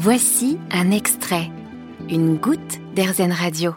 Voici un extrait, une goutte d'Airzen Radio.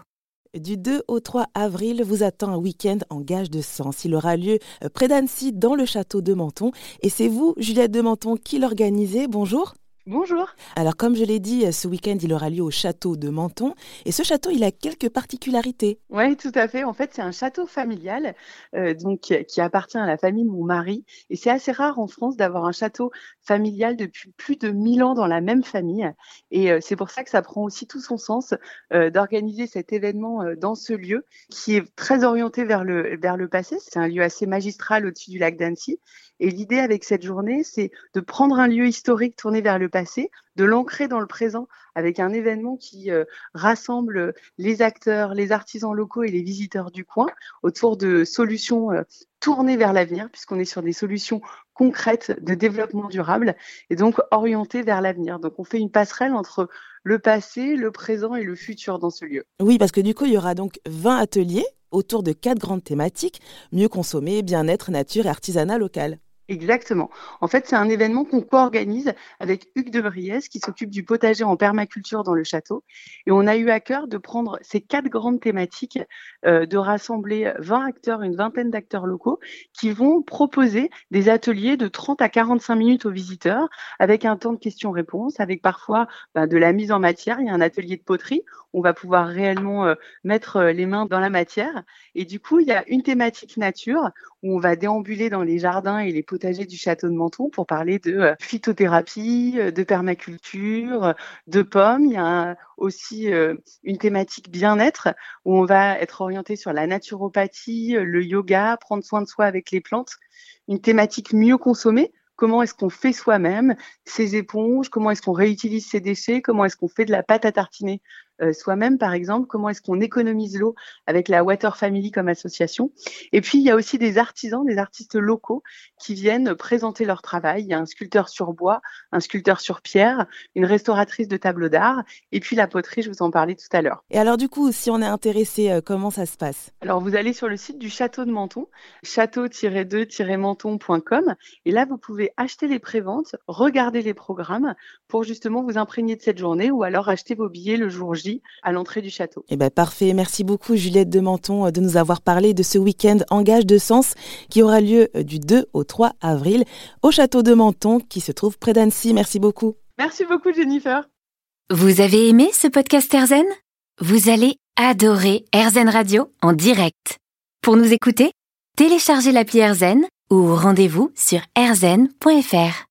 Du 2 au 3 avril vous attend un week-end en gage de sens. Il aura lieu euh, près d'Annecy dans le château de Menton. Et c'est vous, Juliette de Menton, qui l'organisez. Bonjour. Bonjour. Alors comme je l'ai dit, ce week-end il aura lieu au château de Menton et ce château il a quelques particularités. Oui, tout à fait. En fait, c'est un château familial euh, donc qui appartient à la famille de mon mari et c'est assez rare en France d'avoir un château familial depuis plus de 1000 ans dans la même famille et euh, c'est pour ça que ça prend aussi tout son sens euh, d'organiser cet événement dans ce lieu qui est très orienté vers le vers le passé. C'est un lieu assez magistral au-dessus du lac d'Annecy et l'idée avec cette journée, c'est de prendre un lieu historique tourné vers le passé, de l'ancrer dans le présent avec un événement qui euh, rassemble les acteurs, les artisans locaux et les visiteurs du coin autour de solutions euh, tournées vers l'avenir, puisqu'on est sur des solutions concrètes de développement durable et donc orientées vers l'avenir. Donc on fait une passerelle entre le passé, le présent et le futur dans ce lieu. Oui, parce que du coup, il y aura donc 20 ateliers autour de quatre grandes thématiques, mieux consommer, bien-être, nature et artisanat local. Exactement. En fait, c'est un événement qu'on co-organise avec Hugues de Briès qui s'occupe du potager en permaculture dans le château. Et on a eu à cœur de prendre ces quatre grandes thématiques, euh, de rassembler 20 acteurs, une vingtaine d'acteurs locaux qui vont proposer des ateliers de 30 à 45 minutes aux visiteurs avec un temps de questions-réponses, avec parfois ben, de la mise en matière. Il y a un atelier de poterie. On va pouvoir réellement euh, mettre euh, les mains dans la matière. Et du coup, il y a une thématique nature où on va déambuler dans les jardins et les potagers du château de Menton pour parler de euh, phytothérapie, euh, de permaculture, de pommes. Il y a aussi euh, une thématique bien-être où on va être orienté sur la naturopathie, le yoga, prendre soin de soi avec les plantes. Une thématique mieux consommée comment est-ce qu'on fait soi-même ses éponges, comment est-ce qu'on réutilise ses déchets, comment est-ce qu'on fait de la pâte à tartiner? Euh, soi-même, par exemple, comment est-ce qu'on économise l'eau avec la Water Family comme association. Et puis, il y a aussi des artisans, des artistes locaux qui viennent présenter leur travail. Il y a un sculpteur sur bois, un sculpteur sur pierre, une restauratrice de tableaux d'art, et puis la poterie, je vous en parlais tout à l'heure. Et alors, du coup, si on est intéressé, euh, comment ça se passe? Alors, vous allez sur le site du Château de Menton, château-2-menton.com, et là, vous pouvez acheter les préventes, regarder les programmes pour justement vous imprégner de cette journée ou alors acheter vos billets le jour J à l'entrée du château. Eh ben parfait, merci beaucoup Juliette de Menton euh, de nous avoir parlé de ce week-end Engage de Sens qui aura lieu euh, du 2 au 3 avril au château de Menton qui se trouve près d'Annecy. Merci beaucoup. Merci beaucoup Jennifer. Vous avez aimé ce podcast Erzen Vous allez adorer Erzen Radio en direct. Pour nous écouter, téléchargez l'appli Erzen ou rendez-vous sur erzen.fr.